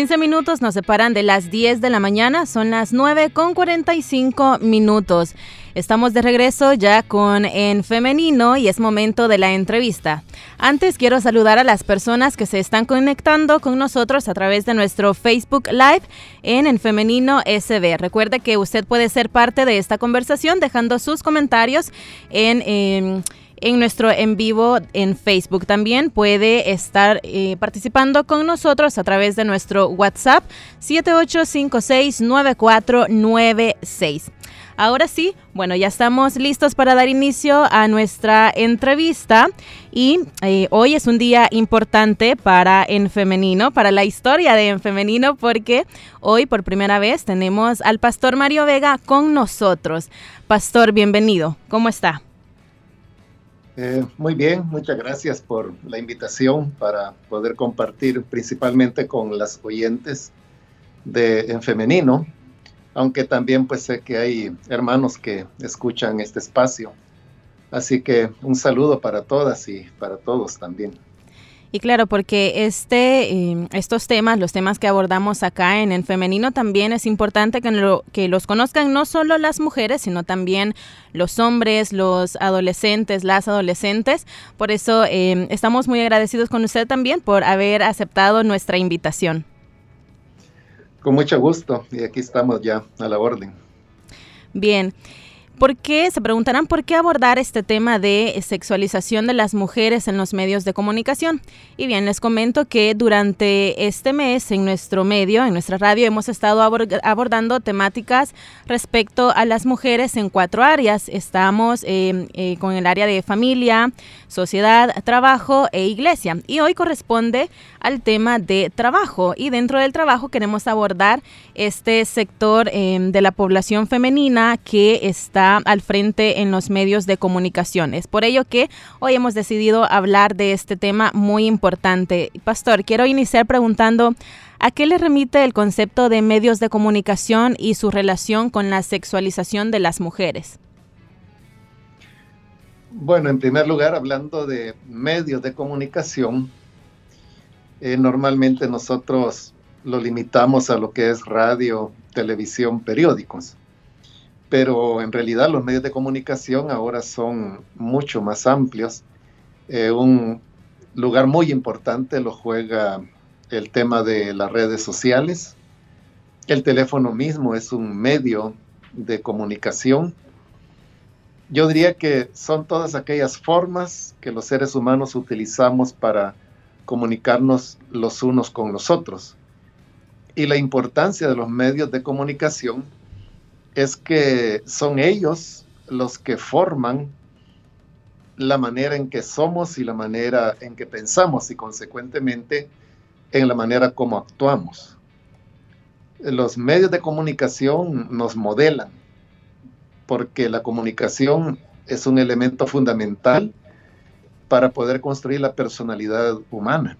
15 minutos nos separan de las 10 de la mañana, son las 9 con 45 minutos. Estamos de regreso ya con En Femenino y es momento de la entrevista. Antes quiero saludar a las personas que se están conectando con nosotros a través de nuestro Facebook Live en En Femenino SB. Recuerde que usted puede ser parte de esta conversación dejando sus comentarios en... en en nuestro en vivo en Facebook. También puede estar eh, participando con nosotros a través de nuestro WhatsApp 78569496. Ahora sí, bueno, ya estamos listos para dar inicio a nuestra entrevista y eh, hoy es un día importante para En Femenino, para la historia de En Femenino, porque hoy por primera vez tenemos al pastor Mario Vega con nosotros. Pastor, bienvenido. ¿Cómo está? Eh, muy bien, muchas gracias por la invitación para poder compartir principalmente con las oyentes de En Femenino, aunque también pues sé que hay hermanos que escuchan este espacio. Así que un saludo para todas y para todos también. Y claro, porque este, em, estos temas, los temas que abordamos acá en el femenino, también es importante que, lo, que los conozcan no solo las mujeres, sino también los hombres, los adolescentes, las adolescentes. Por eso em, estamos muy agradecidos con usted también por haber aceptado nuestra invitación. Con mucho gusto, y aquí estamos ya a la orden. Bien. ¿Por qué? Se preguntarán por qué abordar este tema de sexualización de las mujeres en los medios de comunicación. Y bien, les comento que durante este mes en nuestro medio, en nuestra radio, hemos estado abordando temáticas respecto a las mujeres en cuatro áreas. Estamos eh, eh, con el área de familia, sociedad, trabajo e iglesia. Y hoy corresponde al tema de trabajo. Y dentro del trabajo queremos abordar este sector eh, de la población femenina que está al frente en los medios de comunicación. Es por ello que hoy hemos decidido hablar de este tema muy importante. Pastor, quiero iniciar preguntando, ¿a qué le remite el concepto de medios de comunicación y su relación con la sexualización de las mujeres? Bueno, en primer lugar, hablando de medios de comunicación, eh, normalmente nosotros lo limitamos a lo que es radio, televisión, periódicos pero en realidad los medios de comunicación ahora son mucho más amplios. Eh, un lugar muy importante lo juega el tema de las redes sociales. El teléfono mismo es un medio de comunicación. Yo diría que son todas aquellas formas que los seres humanos utilizamos para comunicarnos los unos con los otros. Y la importancia de los medios de comunicación es que son ellos los que forman la manera en que somos y la manera en que pensamos y consecuentemente en la manera como actuamos. Los medios de comunicación nos modelan porque la comunicación es un elemento fundamental para poder construir la personalidad humana.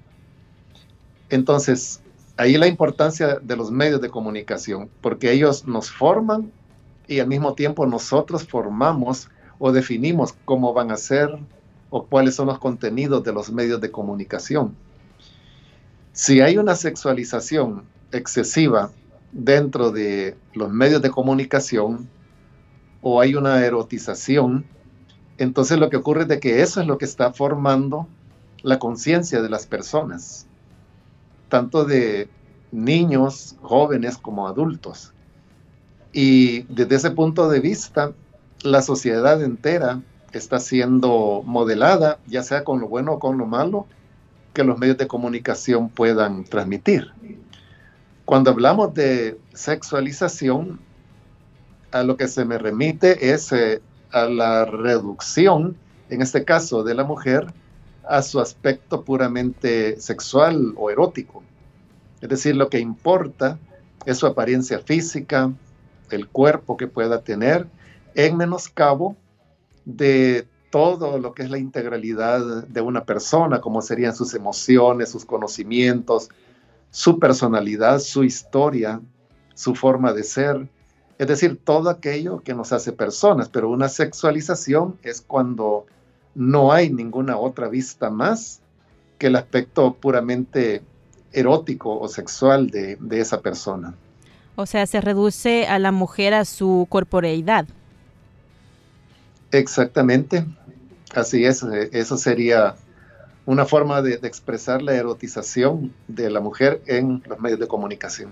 Entonces, ahí la importancia de los medios de comunicación, porque ellos nos forman y al mismo tiempo nosotros formamos o definimos cómo van a ser o cuáles son los contenidos de los medios de comunicación. Si hay una sexualización excesiva dentro de los medios de comunicación o hay una erotización, entonces lo que ocurre es de que eso es lo que está formando la conciencia de las personas, tanto de niños, jóvenes como adultos. Y desde ese punto de vista, la sociedad entera está siendo modelada, ya sea con lo bueno o con lo malo, que los medios de comunicación puedan transmitir. Cuando hablamos de sexualización, a lo que se me remite es eh, a la reducción en este caso de la mujer, a su aspecto puramente sexual o erótico. Es decir, lo que importa es su apariencia física, el cuerpo que pueda tener, en menoscabo de todo lo que es la integralidad de una persona, como serían sus emociones, sus conocimientos, su personalidad, su historia, su forma de ser, es decir, todo aquello que nos hace personas, pero una sexualización es cuando no hay ninguna otra vista más que el aspecto puramente erótico o sexual de, de esa persona. O sea, se reduce a la mujer a su corporeidad. Exactamente, así es, eh, eso sería una forma de, expresar la erotización de la mujer en los medios de comunicación.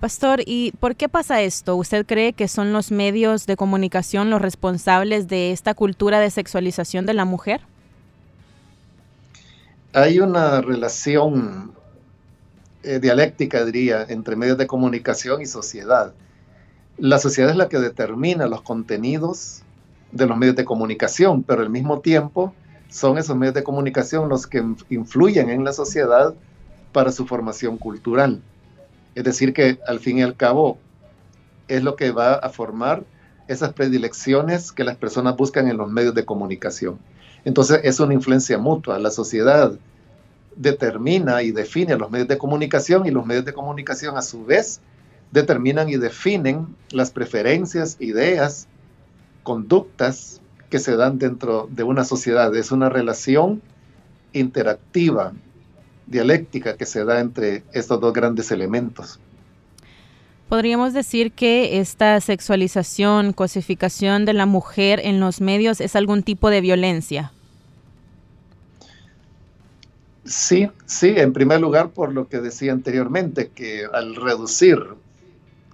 Pastor, ¿y por qué pasa esto? ¿Usted cree que son los medios de comunicación los responsables de esta cultura de sexualización de la mujer? Hay una relación eh, dialéctica, diría, entre medios de comunicación y sociedad. La sociedad es la que determina los contenidos de los medios de comunicación, pero al mismo tiempo son esos medios de comunicación los que influyen en la sociedad para su formación cultural. Es decir, que al fin y al cabo es lo que va a formar esas predilecciones que las personas buscan en los medios de comunicación. Entonces es una influencia mutua. La sociedad determina y define los medios de comunicación y los medios de comunicación a su vez determinan y definen las preferencias, ideas conductas que se dan dentro de una sociedad. Es una relación interactiva, dialéctica que se da entre estos dos grandes elementos. Podríamos decir que esta sexualización, cosificación de la mujer en los medios es algún tipo de violencia. Sí, sí, en primer lugar por lo que decía anteriormente, que al reducir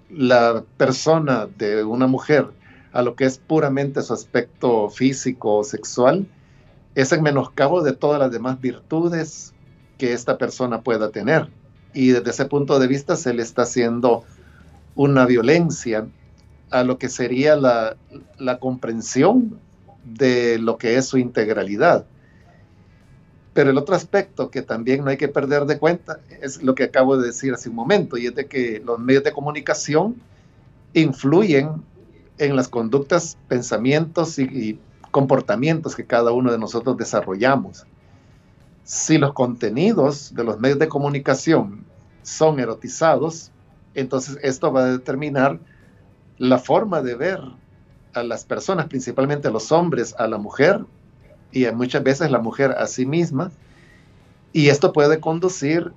la persona de una mujer a lo que es puramente su aspecto físico o sexual, es en menoscabo de todas las demás virtudes que esta persona pueda tener. Y desde ese punto de vista se le está haciendo una violencia a lo que sería la, la comprensión de lo que es su integralidad. Pero el otro aspecto que también no hay que perder de cuenta es lo que acabo de decir hace un momento, y es de que los medios de comunicación influyen en las conductas, pensamientos y, comportamientos que cada uno de nosotros desarrollamos. Si los contenidos de los medios de comunicación son erotizados, entonces esto va a determinar la forma de ver a las personas, principalmente a los hombres, a la mujer y muchas veces la mujer a sí misma. Y esto puede conducir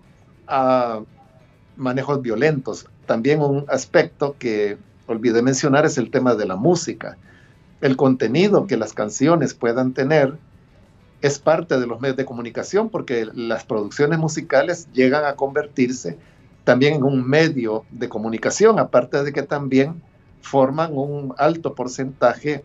a manejos violentos. También un aspecto que olvidé mencionar es el tema de la música. El contenido que las canciones puedan tener es parte de los medios de comunicación porque las producciones musicales llegan a convertirse también en un medio de comunicación, aparte de que también forman un alto porcentaje,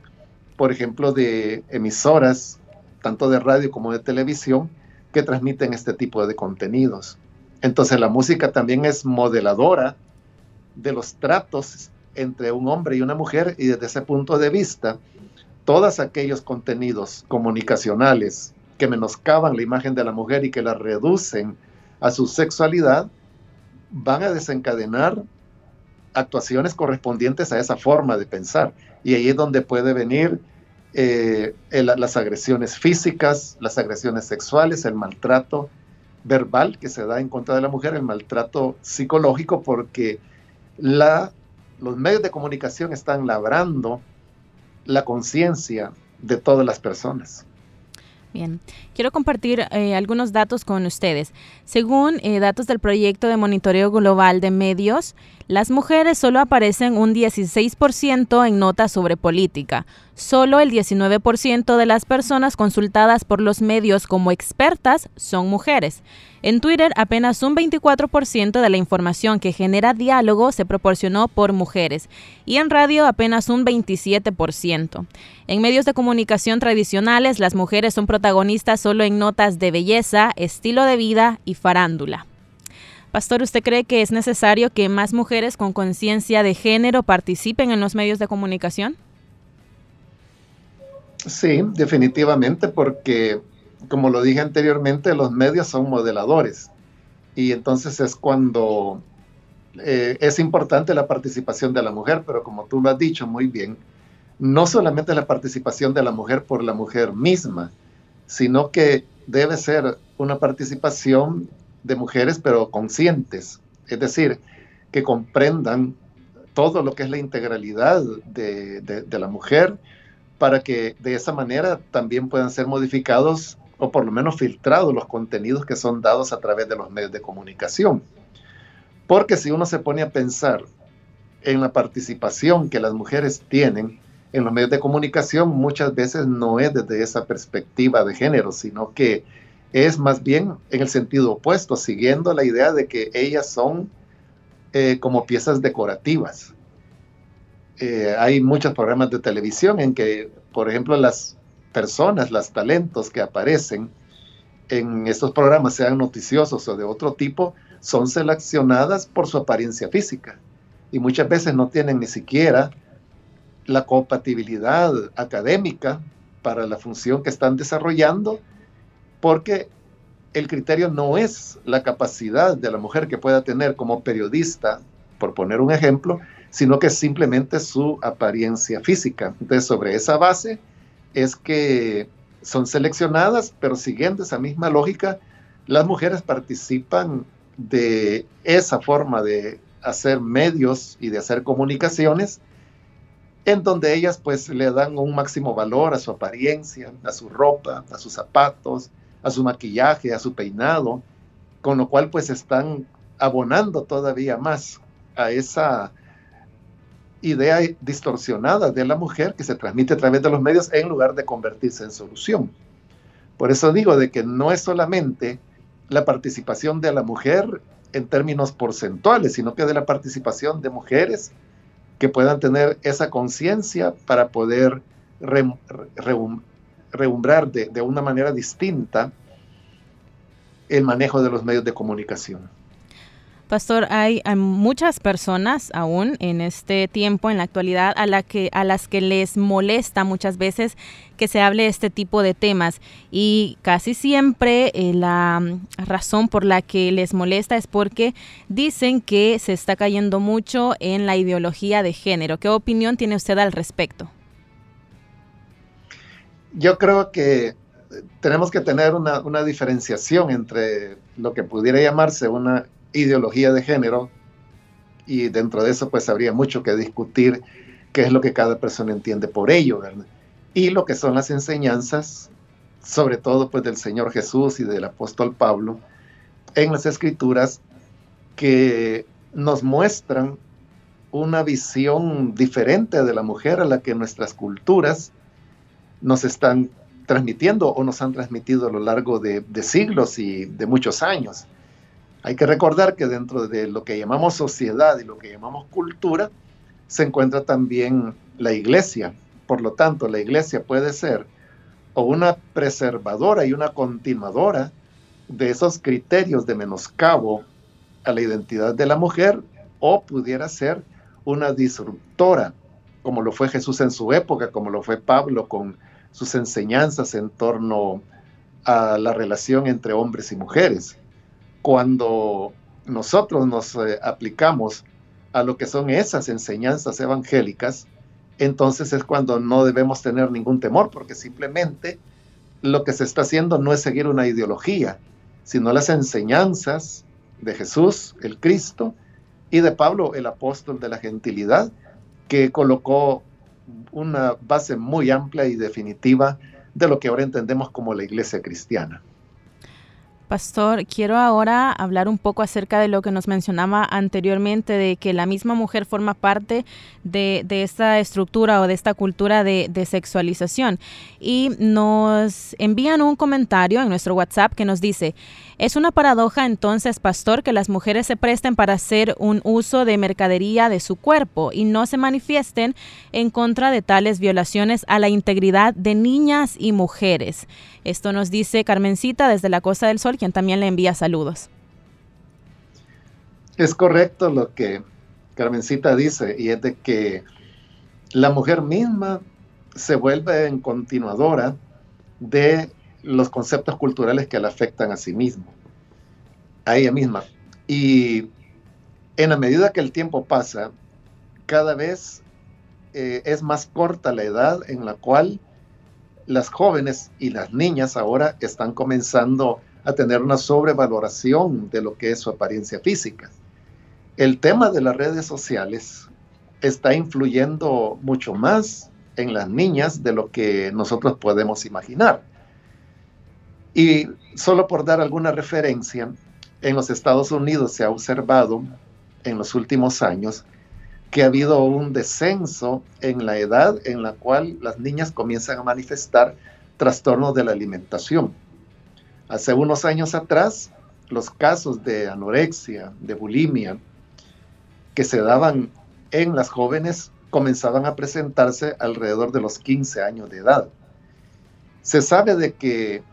por ejemplo, de emisoras, tanto de radio como de televisión, que transmiten este tipo de contenidos. Entonces la música también es modeladora de los tratos entre un hombre y una mujer y desde ese punto de vista, todos aquellos contenidos comunicacionales que menoscaban la imagen de la mujer y que la reducen a su sexualidad, van a desencadenar actuaciones correspondientes a esa forma de pensar. Y ahí es donde puede venir eh, las agresiones físicas, las agresiones sexuales, el maltrato verbal que se da en contra de la mujer, el maltrato psicológico, porque los medios de comunicación están labrando la conciencia de todas las personas. Bien, quiero compartir eh, algunos datos con ustedes. Según eh, datos del proyecto de monitoreo global de medios, las mujeres solo aparecen un 16% en notas sobre política. Solo el 19% de las personas consultadas por los medios como expertas son mujeres. En Twitter, apenas un 24% de la información que genera diálogo se proporcionó por mujeres y en radio apenas un 27%. En medios de comunicación tradicionales, las mujeres son protagonistas solo en notas de belleza, estilo de vida y farándula. Pastor, ¿usted cree que es necesario que más mujeres con conciencia de género participen en los medios de comunicación? Sí, definitivamente, porque como lo dije anteriormente, los medios son modeladores y entonces es cuando eh, es importante la participación de la mujer, pero como tú lo has dicho muy bien, no solamente la participación de la mujer por la mujer misma, sino que debe ser una participación de mujeres, pero conscientes, es decir, que comprendan todo lo que es la integralidad de, de la mujer, para que de esa manera también puedan ser modificados o por lo menos filtrados los contenidos que son dados a través de los medios de comunicación. Porque si uno se pone a pensar en la participación que las mujeres tienen en los medios de comunicación, muchas veces no es desde esa perspectiva de género, sino que es más bien en el sentido opuesto, siguiendo la idea de que ellas son eh, como piezas decorativas. Eh, hay muchos programas de televisión en que, por ejemplo, las personas, los talentos que aparecen en estos programas, sean noticiosos o de otro tipo, son seleccionadas por su apariencia física y muchas veces no tienen ni siquiera la compatibilidad académica para la función que están desarrollando, porque el criterio no es la capacidad de la mujer que pueda tener como periodista, por poner un ejemplo, sino que simplemente su apariencia física. Entonces, sobre esa base es que son seleccionadas, pero siguiendo esa misma lógica, las mujeres participan de esa forma de hacer medios y de hacer comunicaciones, en donde ellas pues le dan un máximo valor a su apariencia, a su ropa, a sus zapatos, a su maquillaje, a su peinado, con lo cual pues están abonando todavía más a esa idea distorsionada de la mujer que se transmite a través de los medios en lugar de convertirse en solución. Por eso digo de que no es solamente la participación de la mujer en términos porcentuales, sino que de la participación de mujeres que puedan tener esa conciencia para poder reumbrar de, de una manera distinta el manejo de los medios de comunicación. Pastor, hay, muchas personas aún en este tiempo, en la actualidad, a, las que les molesta muchas veces que se hable este tipo de temas y casi siempre eh, la razón por la que les molesta es porque dicen que se está cayendo mucho en la ideología de género. ¿Qué opinión tiene usted al respecto? Yo creo que tenemos que tener una, una diferenciación entre lo que pudiera llamarse una ideología de género y dentro de eso pues habría mucho que discutir qué es lo que cada persona entiende por ello. Y lo que son las enseñanzas, sobre todo pues del Señor Jesús y del apóstol Pablo, en las escrituras que nos muestran una visión diferente de la mujer a la que nuestras culturas nos están transmitiendo o nos han transmitido a lo largo de siglos y de muchos años. Hay que recordar que dentro de lo que llamamos sociedad y lo que llamamos cultura, se encuentra también la iglesia. Por lo tanto, la iglesia puede ser o una preservadora y una continuadora de esos criterios de menoscabo a la identidad de la mujer o pudiera ser una disruptora, como lo fue Jesús en su época, como lo fue Pablo con sus enseñanzas en torno a la relación entre hombres y mujeres cuando nosotros nos eh, aplicamos a lo que son esas enseñanzas evangélicas, entonces es cuando no debemos tener ningún temor, porque simplemente lo que se está haciendo no es seguir una ideología, sino las enseñanzas de Jesús, el Cristo, y de Pablo, el apóstol de la gentilidad, que colocó una base muy amplia y definitiva de lo que ahora entendemos como la iglesia cristiana. Pastor, quiero ahora hablar un poco acerca de lo que nos mencionaba anteriormente, de que la misma mujer forma parte de, esta estructura o de esta cultura de, sexualización. Y nos envían un comentario en nuestro WhatsApp que nos dice, es una paradoja entonces, pastor, que las mujeres se presten para hacer un uso de mercadería de su cuerpo y no se manifiesten en contra de tales violaciones a la integridad de niñas y mujeres. Esto nos dice Carmencita desde la Costa del Sol, quien también le envía saludos. Es correcto lo que Carmencita dice, y es de que la mujer misma se vuelve en continuadora de los conceptos culturales que la afectan a sí mismo, a ella misma. Y en la medida que el tiempo pasa, cada vez eh, es más corta la edad en la cual las jóvenes y las niñas ahora están comenzando a tener una sobrevaloración de lo que es su apariencia física. El tema de las redes sociales está influyendo mucho más en las niñas de lo que nosotros podemos imaginar. Y solo por dar alguna referencia, en los Estados Unidos se ha observado en los últimos años que ha habido un descenso en la edad en la cual las niñas comienzan a manifestar trastornos de la alimentación. Hace unos años atrás, los casos de anorexia, de bulimia, que se daban en las jóvenes comenzaban a presentarse alrededor de los 15 años de edad. Se sabe de que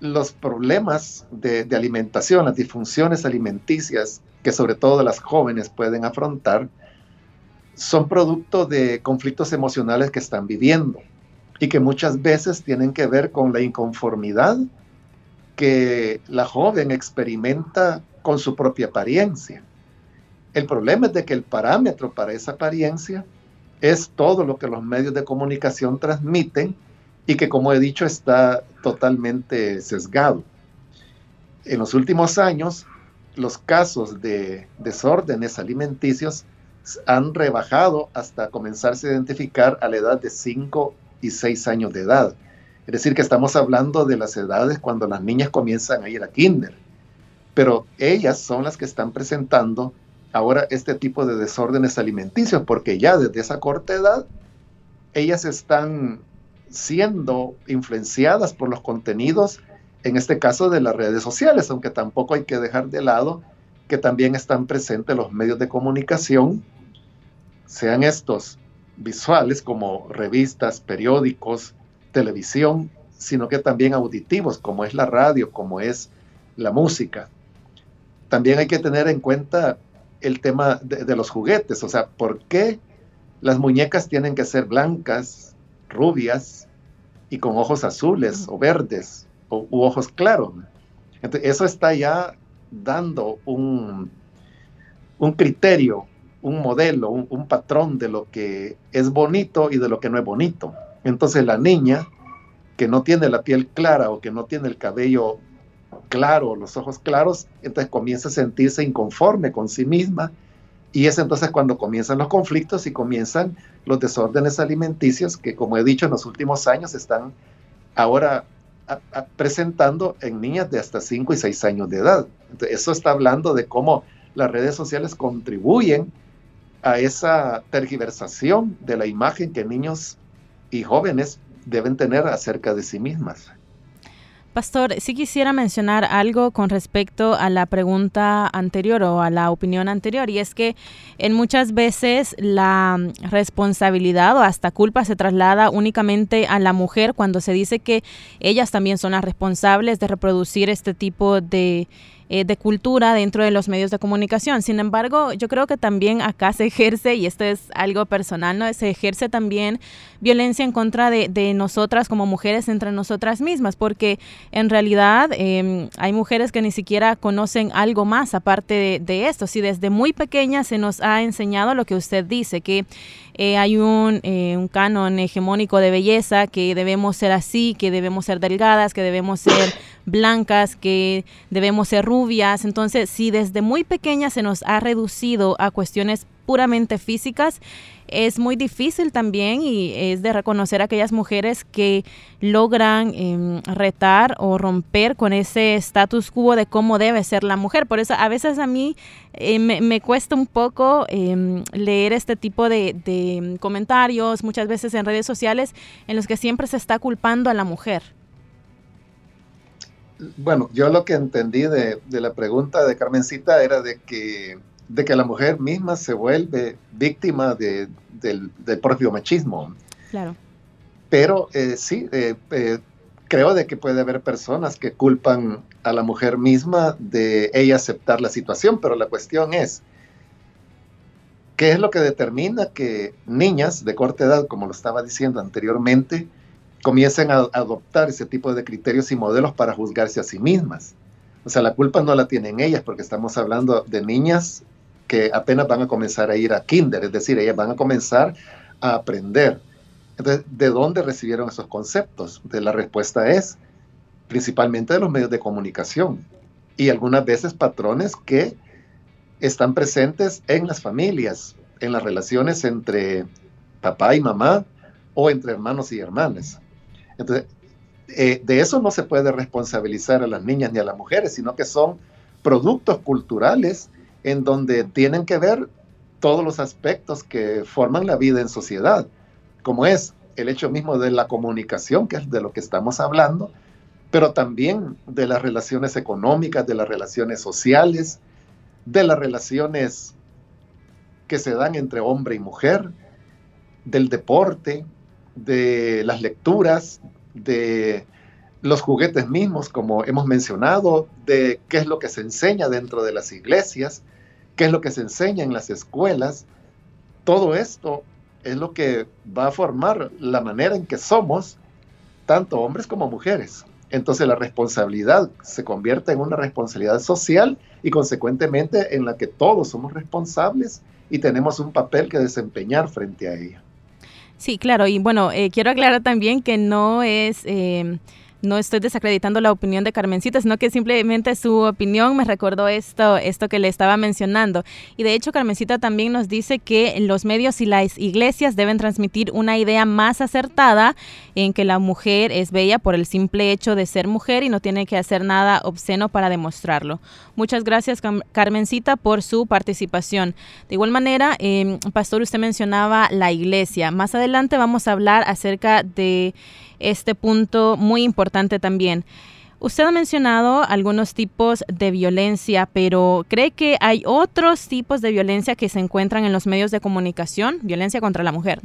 los problemas de, alimentación, las disfunciones alimenticias que sobre todo las jóvenes pueden afrontar, son producto de conflictos emocionales que están viviendo y que muchas veces tienen que ver con la inconformidad que la joven experimenta con su propia apariencia. El problema es de que el parámetro para esa apariencia es todo lo que los medios de comunicación transmiten y que, como he dicho, está totalmente sesgado. En los últimos años, los casos de desórdenes alimenticios han rebajado hasta comenzarse a identificar a la edad de 5 y 6 años de edad. Es decir, que estamos hablando de las edades cuando las niñas comienzan a ir a kinder. Pero ellas son las que están presentando ahora este tipo de desórdenes alimenticios, porque ya desde esa corta edad ellas están siendo influenciadas por los contenidos, en este caso de las redes sociales, aunque tampoco hay que dejar de lado que también están presentes los medios de comunicación, sean estos visuales como revistas, periódicos, televisión, sino que también auditivos, como es la radio, como es la música. También hay que tener en cuenta el tema de, los juguetes, o sea, ¿por qué las muñecas tienen que ser blancas, rubias y con ojos azules o verdes o, u ojos claros? Entonces, eso está ya dando un, un criterio, un modelo, un, un, patrón de lo que es bonito y de lo que no es bonito. Entonces la niña que no tiene la piel clara o que no tiene el cabello claro, los ojos claros, entonces comienza a sentirse inconforme con sí misma y es entonces cuando comienzan los conflictos y comienzan los desórdenes alimenticios que, como he dicho, en los últimos años están ahora presentando en niñas de hasta 5 y 6 años de edad. eso está hablando de cómo las redes sociales contribuyen a esa tergiversación de la imagen que niños y jóvenes deben tener acerca de sí mismas. Pastor, sí quisiera mencionar algo con respecto a la pregunta anterior o a la opinión anterior, y es que en muchas veces la responsabilidad o hasta culpa se traslada únicamente a la mujer cuando se dice que ellas también son las responsables de reproducir este tipo de eh, de cultura dentro de los medios de comunicación. Sin embargo, yo creo que también acá se ejerce, y esto es algo personal, ¿no? Se ejerce también violencia en contra de, de nosotras como mujeres entre nosotras mismas, porque en realidad em, hay mujeres que ni siquiera conocen algo más aparte de, esto. Si desde muy pequeña se nos ha enseñado lo que usted dice, que eh, hay un, eh, un, canon hegemónico de belleza, que debemos ser así, que debemos ser delgadas, que debemos ser blancas, que debemos ser rubias. Entonces, si desde muy pequeña se nos ha reducido a cuestiones puramente físicas, es muy difícil también y es de reconocer a aquellas mujeres que logran em, retar o romper con ese status quo de cómo debe ser la mujer. Por eso a veces a mí eh, me, cuesta un poco em, leer este tipo de, de comentarios, muchas veces en redes sociales, en los que siempre se está culpando a la mujer. Bueno, yo lo que entendí de, de la pregunta de Carmencita era de que de que la mujer misma se vuelve víctima del, propio machismo. Claro. Pero eh, sí, eh, eh, creo de que puede haber personas que culpan a la mujer misma de ella aceptar la situación, pero la cuestión es, ¿Qué es lo que determina que niñas de corta edad, como lo estaba diciendo anteriormente, comiencen a adoptar ese tipo de criterios y modelos para juzgarse a sí mismas? O sea, la culpa no la tienen ellas porque estamos hablando de niñas que apenas van a comenzar a ir a kinder, es decir, ellas van a comenzar a aprender. Entonces, ¿de dónde recibieron esos conceptos? La respuesta es principalmente de los medios de comunicación y algunas veces patrones que están presentes en las familias, en las relaciones entre papá y mamá o entre hermanos y hermanas. Entonces, eh, de eso no se puede responsabilizar a las niñas ni a las mujeres, sino que son productos culturales en donde tienen que ver todos los aspectos que forman la vida en sociedad, como es el hecho mismo de la comunicación, que es de lo que estamos hablando, pero también de las relaciones económicas, de las relaciones sociales, de las relaciones que se dan entre hombre y mujer, del deporte, de las lecturas, de los juguetes mismos, como hemos mencionado, de qué es lo que se enseña dentro de las iglesias, qué es lo que se enseña en las escuelas. Todo esto es lo que va a formar la manera en que somos, tanto hombres como mujeres. Entonces la responsabilidad se convierte en una responsabilidad social y consecuentemente en la que todos somos responsables y tenemos un papel que desempeñar frente a ella. Sí, claro, y bueno, eh, quiero aclarar también que no es... Eh, no estoy desacreditando la opinión de Carmencita, sino que simplemente su opinión me recordó esto, esto que le estaba mencionando. Y de hecho, Carmencita también nos dice que los medios y las iglesias deben transmitir una idea más acertada en que la mujer es bella por el simple hecho de ser mujer y no tiene que hacer nada obsceno para demostrarlo. Muchas gracias, Carmencita, por su participación. De igual manera, eh, Pastor, usted mencionaba la iglesia. Más adelante vamos a hablar acerca de este punto muy importante también. Usted ha mencionado algunos tipos de violencia, pero ¿cree que hay otros tipos de violencia que se encuentran en los medios de comunicación? Violencia contra la mujer.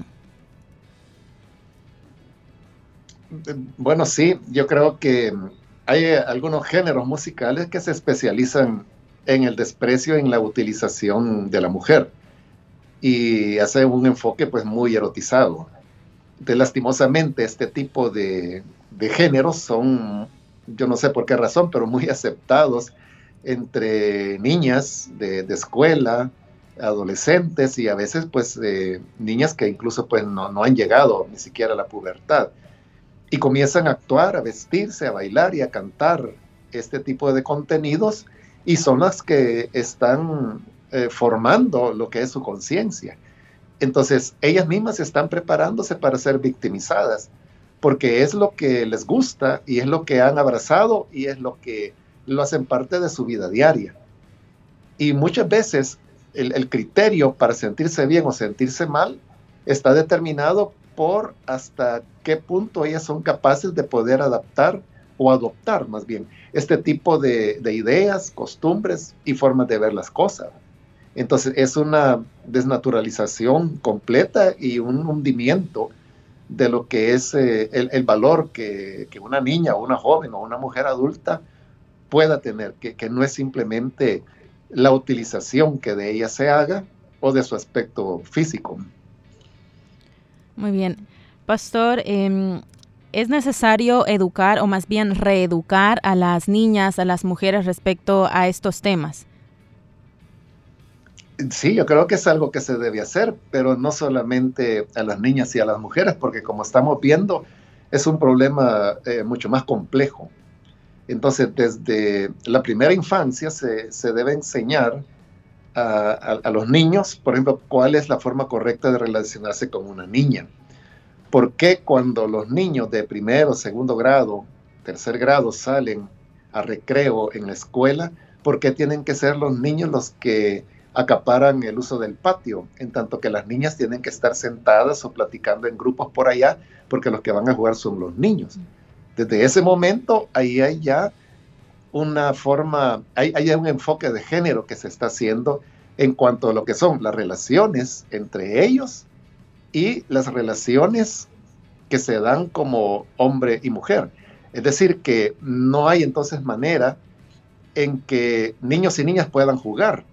Bueno, sí, yo creo que hay algunos géneros musicales que se especializan en el desprecio, en la utilización de la mujer y hace un enfoque pues muy erotizado de lastimosamente este tipo de, géneros son, yo no sé por qué razón, pero muy aceptados entre niñas de, escuela, adolescentes y a veces pues eh, niñas que incluso pues no, no, han llegado ni siquiera a la pubertad y comienzan a actuar, a vestirse, a bailar y a cantar este tipo de contenidos y son las que están eh, formando lo que es su conciencia. Entonces, ellas mismas están preparándose para ser victimizadas, porque es lo que les gusta y es lo que han abrazado y es lo que lo hacen parte de su vida diaria. Y muchas veces el, criterio para sentirse bien o sentirse mal está determinado por hasta qué punto ellas son capaces de poder adaptar o adoptar más bien este tipo de ideas, costumbres y formas de ver las cosas. Entonces es una desnaturalización completa y un hundimiento de lo que es eh, el, valor que, una niña o una joven o una mujer adulta pueda tener, que, no es simplemente la utilización que de ella se haga o de su aspecto físico. Muy bien. Pastor, em, ¿es necesario educar o más bien reeducar a las niñas, a las mujeres respecto a estos temas? Sí, yo creo que es algo que se debe hacer, pero no solamente a las niñas y a las mujeres, porque como estamos viendo, es un problema eh, mucho más complejo. Entonces, desde la primera infancia se, debe enseñar a, a, los niños, por ejemplo, cuál es la forma correcta de relacionarse con una niña. ¿Por qué cuando los niños de primero, segundo grado, tercer grado salen a recreo en la escuela, por qué tienen que ser los niños los que acaparan el uso del patio, en tanto que las niñas tienen que estar sentadas o platicando en grupos por allá, porque los que van a jugar son los niños. Desde ese momento, ahí hay ya una forma, hay, hay un enfoque de género que se está haciendo en cuanto a lo que son las relaciones entre ellos y las relaciones que se dan como hombre y mujer. Es decir, que no hay entonces manera en que niños y niñas puedan jugar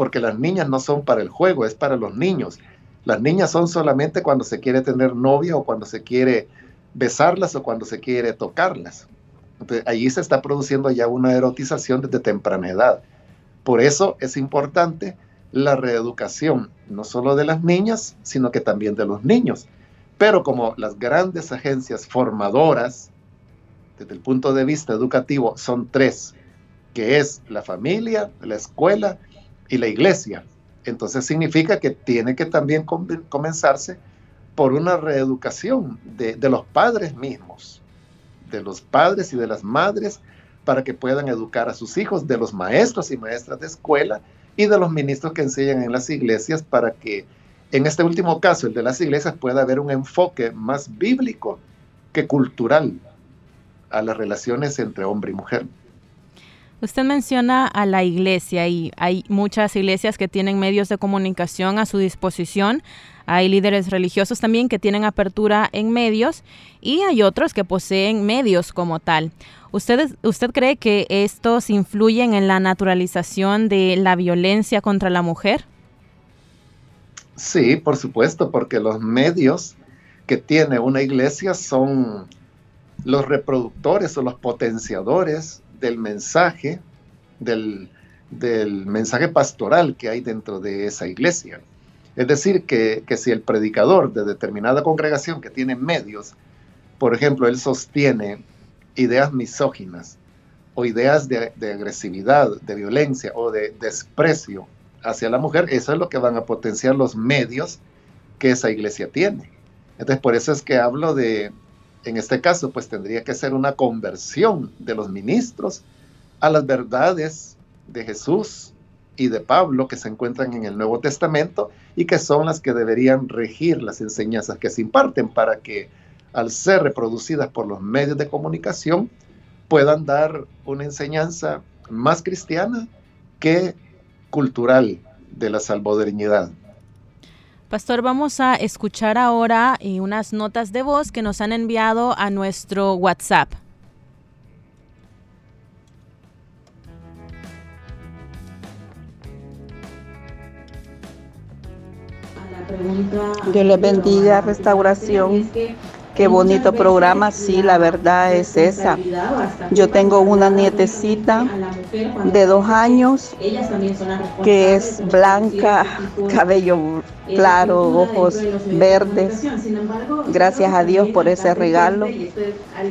porque las niñas no son para el juego, es para los niños. Las niñas son solamente cuando se quiere tener novia o cuando se quiere besarlas o cuando se quiere tocarlas. Entonces, allí se está produciendo ya una erotización desde temprana edad. Por eso es importante la reeducación, no solo de las niñas, sino que también de los niños. Pero como las grandes agencias formadoras, desde el punto de vista educativo, son tres, que es la familia, la escuela y la iglesia. Entonces significa que tiene que también comenzarse por una reeducación de, de los padres mismos, de los padres y de las madres, para que puedan educar a sus hijos, de los maestros y maestras de escuela y de los ministros que enseñan en las iglesias, para que en este último caso, el de las iglesias, pueda haber un enfoque más bíblico que cultural a las relaciones entre hombre y mujer. Usted menciona a la iglesia y hay muchas iglesias que tienen medios de comunicación a su disposición. Hay líderes religiosos también que tienen apertura en medios y hay otros que poseen medios como tal. ¿Usted, ¿Usted cree que estos influyen en la naturalización de la violencia contra la mujer? Sí, por supuesto, porque los medios que tiene una iglesia son los reproductores o los potenciadores del mensaje, del, mensaje pastoral que hay dentro de esa iglesia. Es decir, que, si el predicador de determinada congregación que tiene medios, por ejemplo, él sostiene ideas misóginas o ideas de, de agresividad, de violencia o de desprecio hacia la mujer, eso es lo que van a potenciar los medios que esa iglesia tiene. Entonces, por eso es que hablo de en este caso, pues tendría que ser una conversión de los ministros a las verdades de Jesús y de Pablo que se encuentran en el Nuevo Testamento y que son las que deberían regir las enseñanzas que se imparten para que al ser reproducidas por los medios de comunicación puedan dar una enseñanza más cristiana que cultural de la salvadoreñidad. Pastor, vamos a escuchar ahora eh, unas notas de voz que nos han enviado a nuestro WhatsApp. Dios les bendiga, restauración. Qué bonito programa, sí, la verdad es esa. Yo tengo una nietecita de dos años que es blanca, cabello claro, ojos verdes. Gracias a Dios por ese regalo.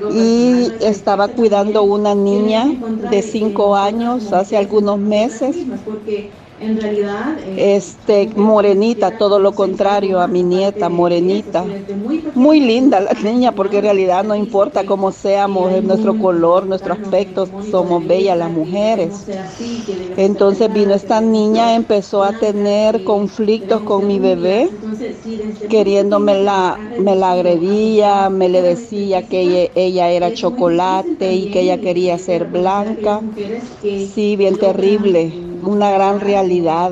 Y estaba cuidando una niña de cinco años hace algunos meses en realidad... Eh, este, morenita, todo lo contrario a mi nieta, morenita. Muy linda la niña, porque en realidad no importa cómo seamos, nuestro color, nuestro aspecto, somos bellas las mujeres. Entonces vino esta niña, empezó a tener conflictos con mi bebé, queriéndome la, me la agredía, me le decía que ella, ella era chocolate y que ella quería ser blanca. Sí, bien terrible, una gran realidad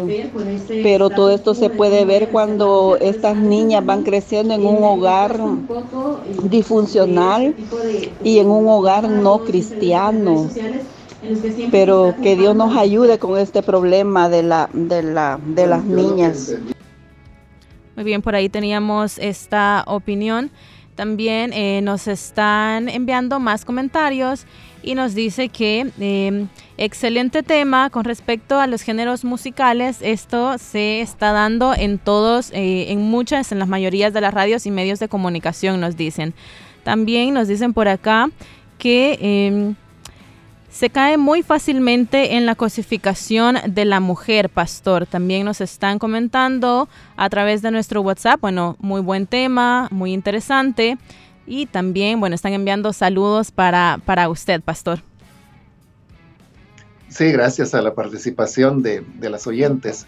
pero todo esto se puede ver cuando estas niñas van creciendo en un hogar disfuncional y en un hogar no cristiano. Pero que Dios nos ayude con este problema de, la, de, la, de las niñas. Muy bien, por ahí teníamos esta opinión. También eh, nos están enviando más comentarios y nos dice que em, excelente tema con respecto a los géneros musicales. Esto se está dando en todos, eh, en muchas, en las mayorías de las radios y medios de comunicación, nos dicen. También nos dicen por acá que em, se cae muy fácilmente en la cosificación de la mujer, pastor. También nos están comentando a través de nuestro WhatsApp. Bueno, muy buen tema, muy interesante. Y también, bueno, están enviando saludos para, para usted, pastor. Sí, gracias a la participación de, las oyentes.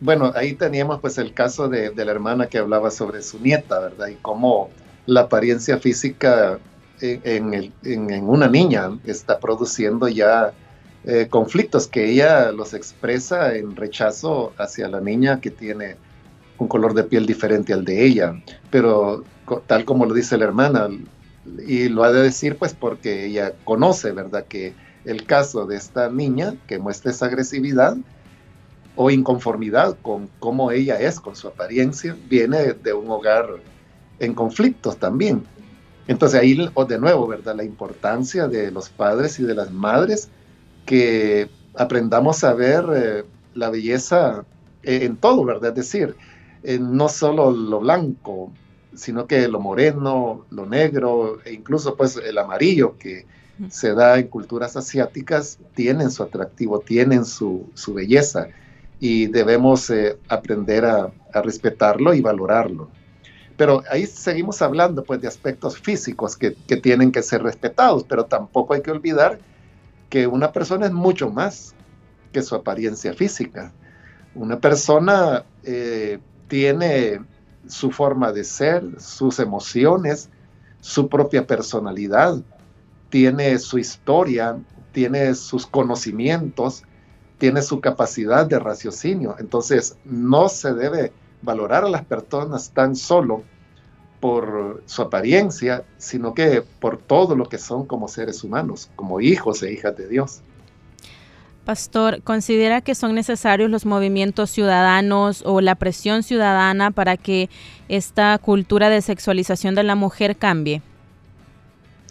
Bueno, ahí teníamos pues el caso de, la hermana que hablaba sobre su nieta, ¿verdad? Y cómo la apariencia física en, en, una niña está produciendo ya eh, conflictos que ella los expresa en rechazo hacia la niña que tiene un color de piel diferente al de ella. Pero tal como lo dice la hermana, y lo ha de decir pues porque ella conoce, ¿verdad? Que el caso de esta niña que muestra esa agresividad o inconformidad con cómo ella es, con su apariencia, viene de un hogar en conflictos también. Entonces ahí de nuevo, ¿verdad? La importancia de los padres y de las madres que aprendamos a ver eh, la belleza en todo, ¿verdad? Es decir, no solo lo blanco, sino que lo moreno, lo negro e incluso pues el amarillo que se da en culturas asiáticas tienen su atractivo, tienen su, belleza y debemos eh, aprender a, respetarlo y valorarlo. Pero ahí seguimos hablando pues de aspectos físicos que, tienen que ser respetados, pero tampoco hay que olvidar que una persona es mucho más que su apariencia física. Una persona eh, tiene su forma de ser, sus emociones, su propia personalidad, tiene su historia, tiene sus conocimientos, tiene su capacidad de raciocinio. Entonces, no se debe valorar a las personas tan solo por su apariencia, sino que por todo lo que son como seres humanos, como hijos e hijas de Dios. Pastor, ¿considera que son necesarios los movimientos ciudadanos o la presión ciudadana para que esta cultura de sexualización de la mujer cambie?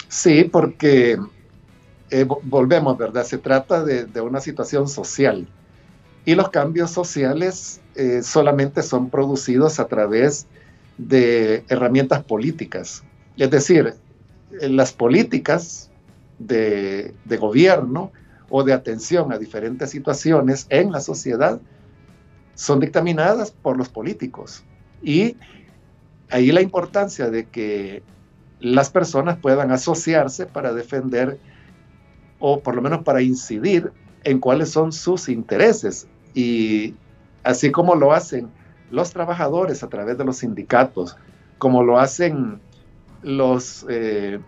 Sí, porque eh, volvemos, ¿verdad? Se trata de, una situación social y los cambios sociales eh, solamente son producidos a través de herramientas políticas. Es decir, las políticas de gobierno o de atención a diferentes situaciones en la sociedad son dictaminadas por los políticos. Y ahí la importancia de que las personas puedan asociarse para defender o por lo menos para incidir en cuáles son sus intereses. Y así como lo hacen los trabajadores a través de los sindicatos, como lo hacen los eh,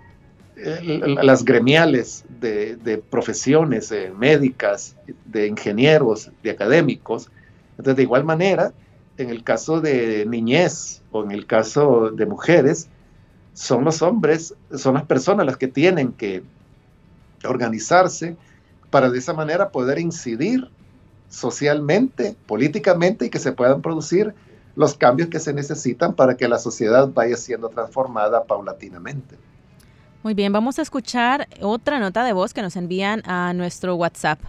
las gremiales de, profesiones eh, médicas, de ingenieros, de académicos. Entonces, de igual manera, en el caso de niñez o en el caso de mujeres, son los hombres, son las personas las que tienen que organizarse para de esa manera poder incidir socialmente, políticamente y que se puedan producir los cambios que se necesitan para que la sociedad vaya siendo transformada paulatinamente. Muy bien, vamos a escuchar otra nota de voz que nos envían a nuestro WhatsApp.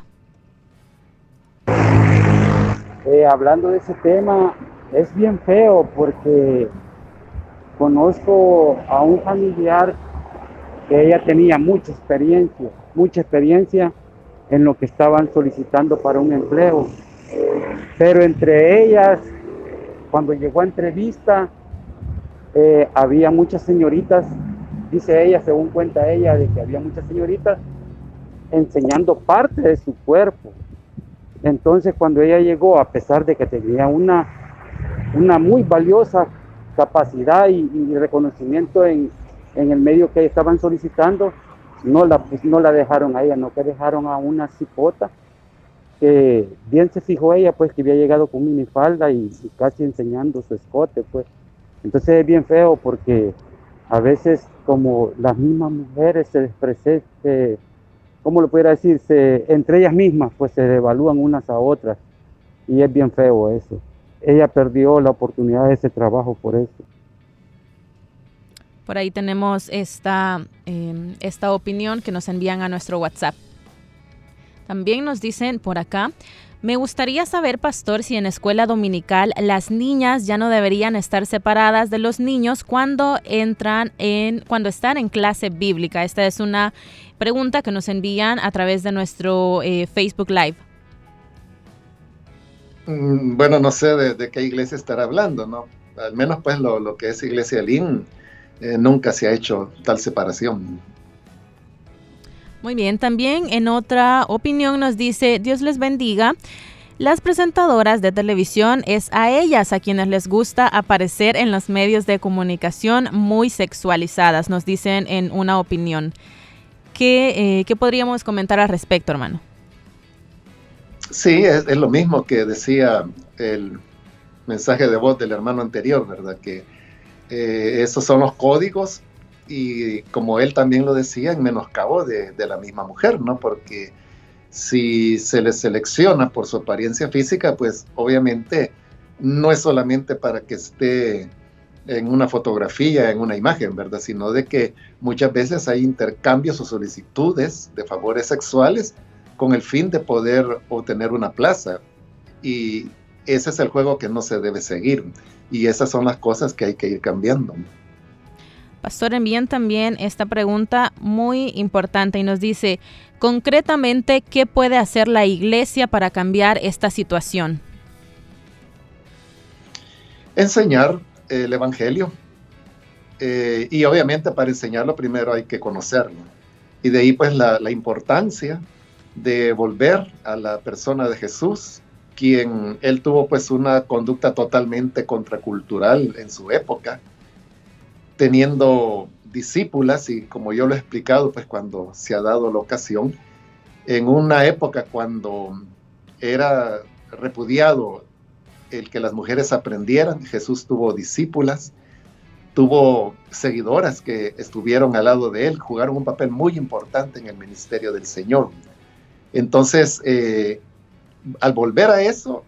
Eh, hablando de ese tema, es bien feo porque conozco a un familiar que ella tenía mucha experiencia, mucha experiencia en lo que estaban solicitando para un empleo. Pero entre ellas, cuando llegó a entrevista, eh, había muchas señoritas dice ella, según cuenta ella, de que había muchas señoritas enseñando parte de su cuerpo. Entonces cuando ella llegó, a pesar de que tenía una, una muy valiosa capacidad y, reconocimiento en, el medio que estaban solicitando, no la, no la dejaron a ella, no que dejaron a una cipota que bien se fijó ella, pues que había llegado con minifalda y, y casi enseñando su escote, pues. Entonces es bien feo porque a veces como las mismas mujeres se expresen, ¿cómo lo pudiera decir? entre ellas mismas pues se devalúan unas a otras y es bien feo eso. Ella perdió la oportunidad de ese trabajo por eso. Por ahí tenemos esta, em, esta opinión que nos envían a nuestro WhatsApp. También nos dicen por acá, me gustaría saber, pastor, si en escuela dominical las niñas ya no deberían estar separadas de los niños cuando entran en, cuando están en clase bíblica. Esta es una pregunta que nos envían a través de nuestro eh, Facebook Live. Mm, bueno, no sé de, qué iglesia estará hablando, ¿no? Al menos pues lo, que es Iglesia Lin, eh, nunca se ha hecho tal separación. Muy bien, también en otra opinión nos dice, Dios les bendiga. Las presentadoras de televisión es a ellas a quienes les gusta aparecer en los medios de comunicación muy sexualizadas, nos dicen en una opinión. ¿Qué, eh, podríamos comentar al respecto, hermano? Sí, es, lo mismo que decía el mensaje de voz del hermano anterior, ¿verdad? Que eh, esos son los códigos y como él también lo decía, en menoscabo de, de la misma mujer, ¿no? Porque Si se les selecciona por su apariencia física, pues obviamente no es solamente para que esté en una fotografía, en una imagen, ¿verdad? Sino de que muchas veces hay intercambios o solicitudes de favores sexuales con el fin de poder obtener una plaza. Y ese es el juego que no se debe seguir. Y esas son las cosas que hay que ir cambiando. Pastor, envían también esta pregunta muy importante y nos dice, concretamente, ¿qué puede hacer la iglesia para cambiar esta situación? Enseñar el Evangelio. Eh, y obviamente para enseñarlo primero hay que conocerlo. Y de ahí pues la, la importancia de volver a la persona de Jesús, quien él tuvo pues una conducta totalmente contracultural en su época, teniendo discípulas y como yo lo he explicado pues cuando se ha dado la ocasión, en una época cuando era repudiado el que las mujeres aprendieran. Jesús tuvo discípulas, tuvo seguidoras que estuvieron al lado de él, jugaron un papel muy importante en el ministerio del Señor. Entonces, eh, al volver a eso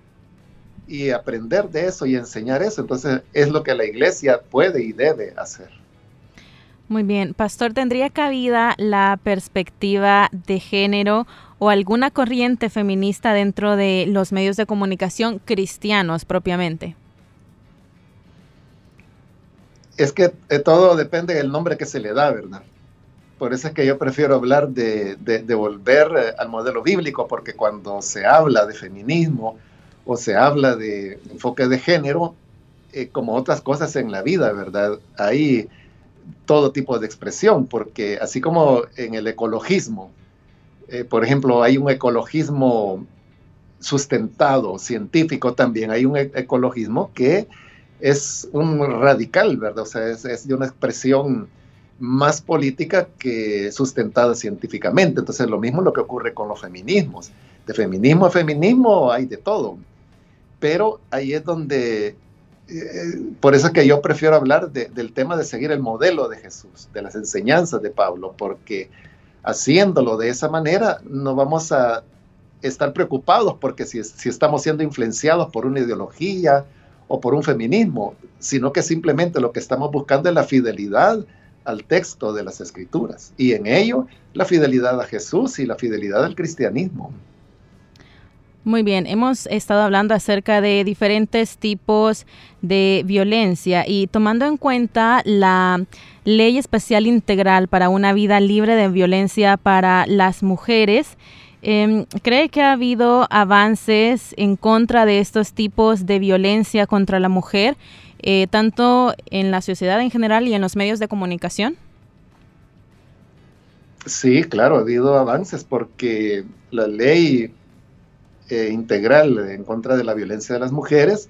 y aprender de eso y enseñar eso, entonces es lo que la iglesia puede y debe hacer. Muy bien, Pastor, ¿tendría cabida la perspectiva de género o alguna corriente feminista dentro de los medios de comunicación cristianos propiamente? Es que eh, todo depende del nombre que se le da, ¿verdad? Por eso es que yo prefiero hablar de, volver eh, al modelo bíblico, porque cuando se habla de feminismo o se habla de enfoque de género, eh, como otras cosas en la vida, ¿verdad? Ahí todo tipo de expresión, porque así como en el ecologismo, eh, por ejemplo, hay un ecologismo sustentado, científico también, hay un e-, ecologismo que es un radical, ¿verdad? O sea, es, de una expresión más política que sustentada científicamente. Entonces, lo mismo lo que ocurre con los feminismos. De feminismo a feminismo hay de todo. Pero ahí es donde por eso es que yo prefiero hablar del tema de seguir el modelo de Jesús, de las enseñanzas de Pablo, porque haciéndolo de esa manera no vamos a estar preocupados porque si estamos siendo influenciados por una ideología o por un feminismo, sino que simplemente lo que estamos buscando es la fidelidad al texto de las escrituras y en ello la fidelidad a Jesús y la fidelidad al cristianismo. Muy bien, hemos estado hablando acerca de diferentes tipos de violencia y tomando en cuenta la ley especial integral para una vida libre de violencia para las mujeres, em, ¿cree que ha habido avances en contra de estos tipos de violencia contra la mujer, eh, tanto en la sociedad en general y en los medios de comunicación? Sí, claro, ha habido avances porque la ley eh, integral en contra de la violencia de las mujeres,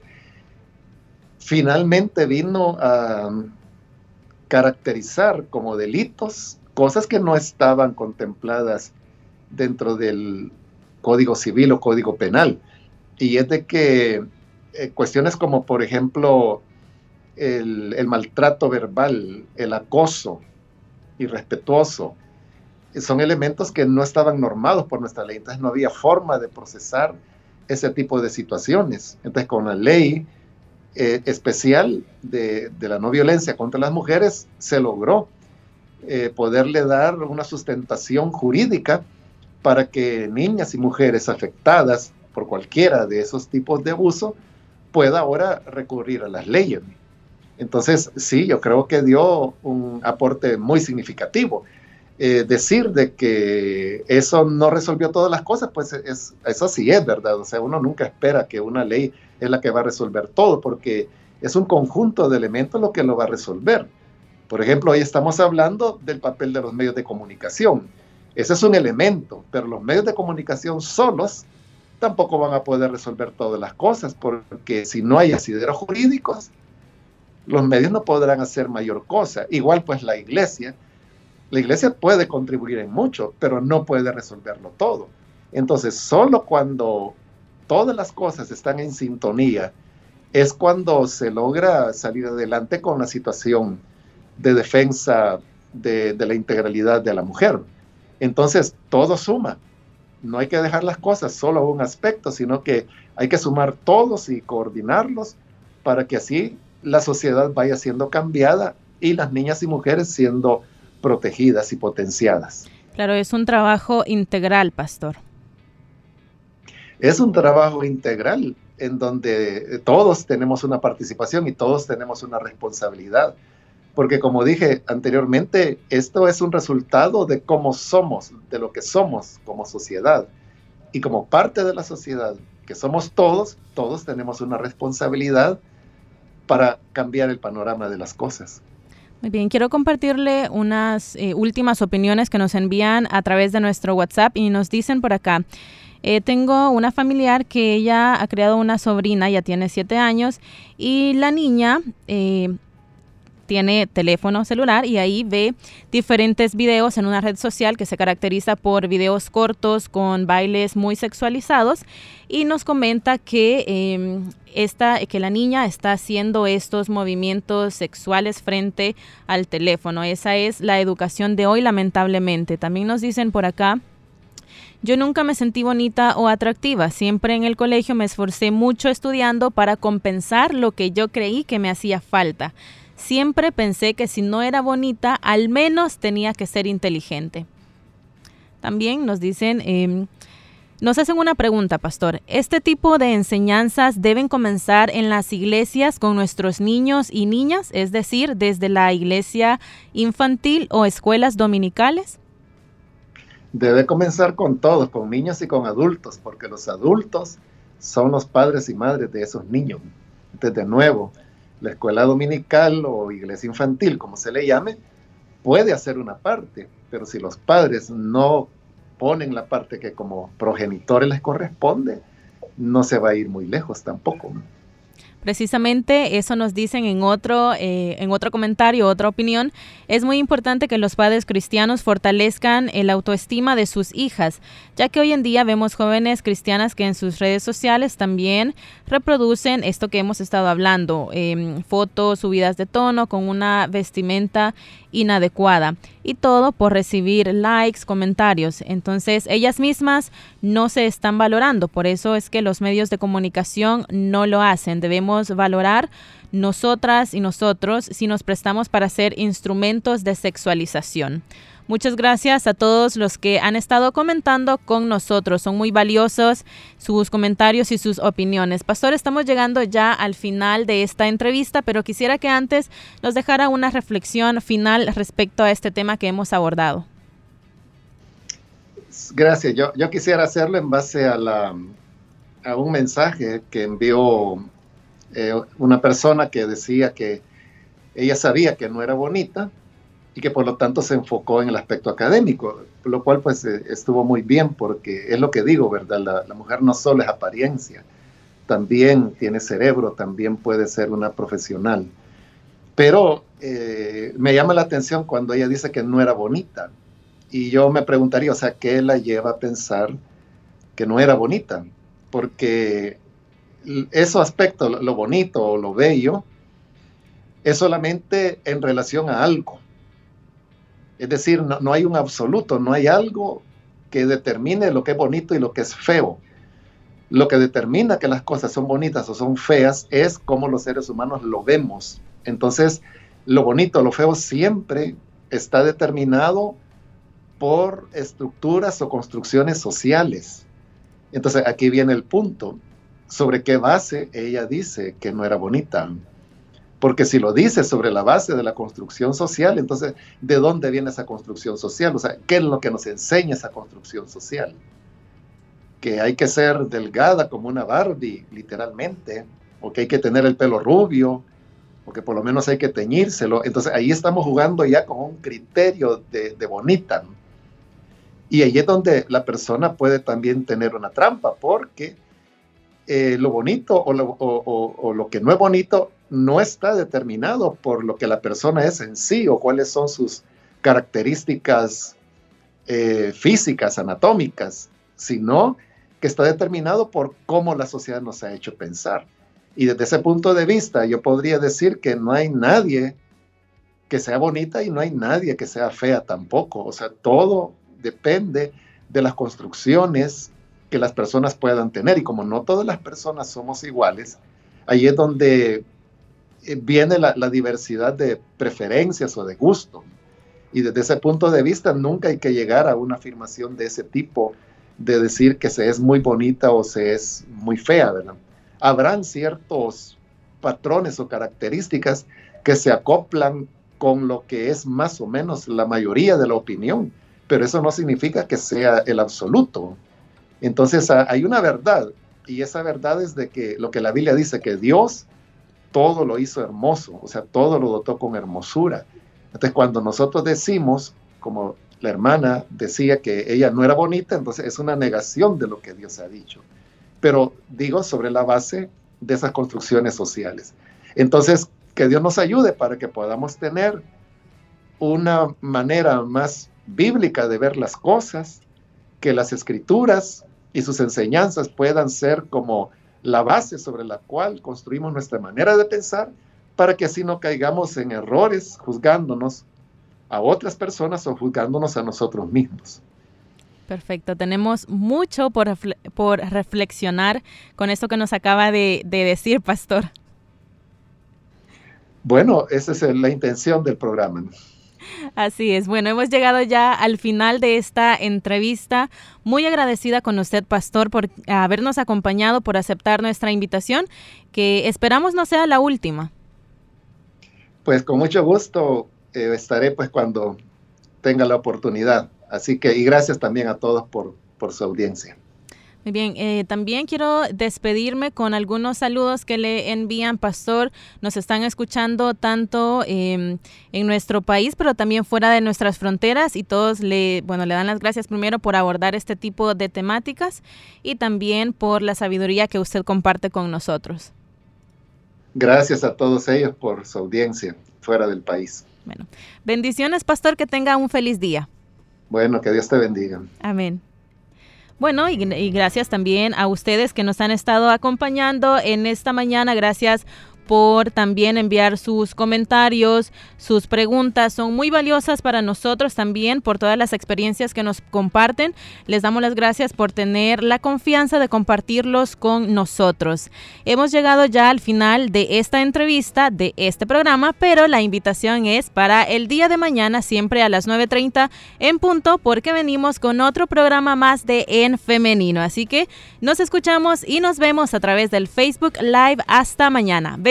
finalmente vino a caracterizar como delitos cosas que no estaban contempladas dentro del Código Civil o Código Penal. Y es de que eh, cuestiones como, por ejemplo, el, el, maltrato verbal, el acoso irrespetuoso, son elementos que no estaban normados por nuestra ley, entonces no había forma de procesar ese tipo de situaciones. Entonces con la ley eh, especial de, la no violencia contra las mujeres se logró eh, poderle dar una sustentación jurídica para que niñas y mujeres afectadas por cualquiera de esos tipos de abuso pueda ahora recurrir a las leyes. Entonces, sí, yo creo que dio un aporte muy significativo. Eh, decir de que eso no resolvió todas las cosas, pues es, eso sí es verdad. O sea, uno nunca espera que una ley es la que va a resolver todo, porque es un conjunto de elementos lo que lo va a resolver. Por ejemplo, hoy estamos hablando del papel de los medios de comunicación. Ese es un elemento, pero los medios de comunicación solos tampoco van a poder resolver todas las cosas, porque si no hay asideros jurídicos, los medios no podrán hacer mayor cosa. Igual pues la iglesia la iglesia puede contribuir en mucho, pero no puede resolverlo todo. Entonces, solo cuando todas las cosas están en sintonía, es cuando se logra salir adelante con la situación de defensa de, la integralidad de la mujer. Entonces, todo suma. no hay que dejar las cosas solo a un aspecto, sino que hay que sumar todos y coordinarlos para que así la sociedad vaya siendo cambiada y las niñas y mujeres siendo protegidas y potenciadas. Claro, es un trabajo integral, pastor. Es un trabajo integral en donde todos tenemos una participación y todos tenemos una responsabilidad. Porque como dije anteriormente, esto es un resultado de cómo somos, de lo que somos como sociedad. Y como parte de la sociedad, que somos todos, todos tenemos una responsabilidad para cambiar el panorama de las cosas. Muy bien, quiero compartirle unas eh, últimas opiniones que nos envían a través de nuestro WhatsApp y nos dicen por acá. Eh, tengo una familiar que ella ha creado una sobrina, ya tiene siete años, y la niña eh, tiene teléfono celular y ahí ve diferentes videos en una red social que se caracteriza por videos cortos con bailes muy sexualizados y nos comenta que, em, que la niña está haciendo estos movimientos sexuales frente al teléfono. Esa es la educación de hoy, lamentablemente. También nos dicen por acá. Yo nunca me sentí bonita o atractiva. Siempre en el colegio me esforcé mucho estudiando para compensar lo que yo creí que me hacía falta. Siempre pensé que si no era bonita, al menos tenía que ser inteligente. También nos dicen, em, nos hacen una pregunta, pastor. ¿Este tipo de enseñanzas deben comenzar en las iglesias con nuestros niños y niñas, es decir, desde la iglesia infantil o escuelas dominicales? Debe comenzar con todos, con niños y con adultos, porque los adultos son los padres y madres de esos niños. Entonces, de nuevo, la escuela dominical o iglesia infantil, como se le llame, puede hacer una parte, pero si los padres no ponen la parte que como progenitores les corresponde, no se va a ir muy lejos tampoco. Precisamente eso nos dicen en otro, eh, en otro comentario, otra opinión. Es muy importante que los padres cristianos fortalezcan el autoestima de sus hijas, ya que hoy en día vemos jóvenes cristianas que en sus redes sociales también reproducen esto que hemos estado hablando, em, fotos subidas de tono con una vestimenta inadecuada y todo por recibir likes, comentarios. Entonces ellas mismas no se están valorando, por eso es que los medios de comunicación no lo hacen. Debemos valorar nosotras y nosotros si nos prestamos para ser instrumentos de sexualización. Muchas gracias a todos los que han estado comentando con nosotros. Son muy valiosos sus comentarios y sus opiniones. Pastor, estamos llegando ya al final de esta entrevista, pero quisiera que antes nos dejara una reflexión final respecto a este tema que hemos abordado. Gracias. Yo, yo quisiera hacerlo en base a, la, a un mensaje que envió eh, una persona que decía que ella sabía que no era bonita, y que por lo tanto se enfocó en el aspecto académico, lo cual pues eh, estuvo muy bien porque es lo que digo, ¿verdad? La, mujer no solo es apariencia, también tiene cerebro, también puede ser una profesional. Pero eh, me llama la atención cuando ella dice que no era bonita. Y yo me preguntaría, o sea, ¿qué la lleva a pensar que no era bonita? Porque ese aspecto, lo bonito o lo bello, es solamente en relación a algo es decir, no, hay un absoluto, no hay algo que determine lo que es bonito y lo que es feo. Lo que determina que las cosas son bonitas o son feas es cómo los seres humanos lo vemos. Entonces, lo bonito, lo feo siempre está determinado por estructuras o construcciones sociales. Entonces, aquí viene el punto. ¿Sobre qué base ella dice que no era bonita? Porque si lo dice sobre la base de la construcción social, entonces, ¿de dónde viene esa construcción social? O sea, ¿qué es lo que nos enseña esa construcción social? Que hay que ser delgada como una Barbie, literalmente, o que hay que tener el pelo rubio, o que por lo menos hay que teñírselo. Entonces, ahí estamos jugando ya con un criterio de, bonita. Y ahí es donde la persona puede también tener una trampa, porque eh, lo bonito o lo, que no es bonito no está determinado por lo que la persona es en sí o cuáles son sus características eh, físicas, anatómicas, sino que está determinado por cómo la sociedad nos ha hecho pensar. Y desde ese punto de vista, yo podría decir que no hay nadie que sea bonita y no hay nadie que sea fea tampoco. O sea, todo depende de las construcciones que las personas puedan tener. Y como no todas las personas somos iguales, ahí es donde viene la, diversidad de preferencias o de gusto. Y desde ese punto de vista nunca hay que llegar a una afirmación de ese tipo, de decir que se es muy bonita o se es muy fea, ¿verdad? Habrán ciertos patrones o características que se acoplan con lo que es más o menos la mayoría de la opinión, pero eso no significa que sea el absoluto. Entonces hay una verdad, y esa verdad es de que lo que la Biblia dice, que Dios todo lo hizo hermoso, o sea, todo lo dotó con hermosura. Entonces, cuando nosotros decimos, como la hermana decía que ella no era bonita, entonces es una negación de lo que Dios ha dicho. Pero digo sobre la base de esas construcciones sociales. Entonces, que Dios nos ayude para que podamos tener una manera más bíblica de ver las cosas, que las escrituras y sus enseñanzas puedan ser como la base sobre la cual construimos nuestra manera de pensar para que así no caigamos en errores juzgándonos a otras personas o juzgándonos a nosotros mismos. Perfecto, tenemos mucho por, por reflexionar con esto que nos acaba de, de decir, pastor. Bueno, esa es la intención del programa. Así es. Bueno, hemos llegado ya al final de esta entrevista. Muy agradecida con usted, Pastor, por habernos acompañado, por aceptar nuestra invitación, que esperamos no sea la última. Pues con mucho gusto eh, estaré pues cuando tenga la oportunidad. Así que, y gracias también a todos por, por su audiencia. Muy bien, eh, también quiero despedirme con algunos saludos que le envían, Pastor. Nos están escuchando tanto em, en nuestro país, pero también fuera de nuestras fronteras y todos le, bueno, le dan las gracias primero por abordar este tipo de temáticas y también por la sabiduría que usted comparte con nosotros. Gracias a todos ellos por su audiencia fuera del país. Bueno, bendiciones, Pastor, que tenga un feliz día. Bueno, que Dios te bendiga. Amén. Bueno, y, gracias también a ustedes que nos han estado acompañando en esta mañana. Gracias por también enviar sus comentarios, sus preguntas. Son muy valiosas para nosotros también por todas las experiencias que nos comparten. Les damos las gracias por tener la confianza de compartirlos con nosotros. Hemos llegado ya al final de esta entrevista, de este programa, pero la invitación es para el día de mañana, siempre a las 9.30 en punto, porque venimos con otro programa más de En Femenino. Así que nos escuchamos y nos vemos a través del Facebook Live. Hasta mañana.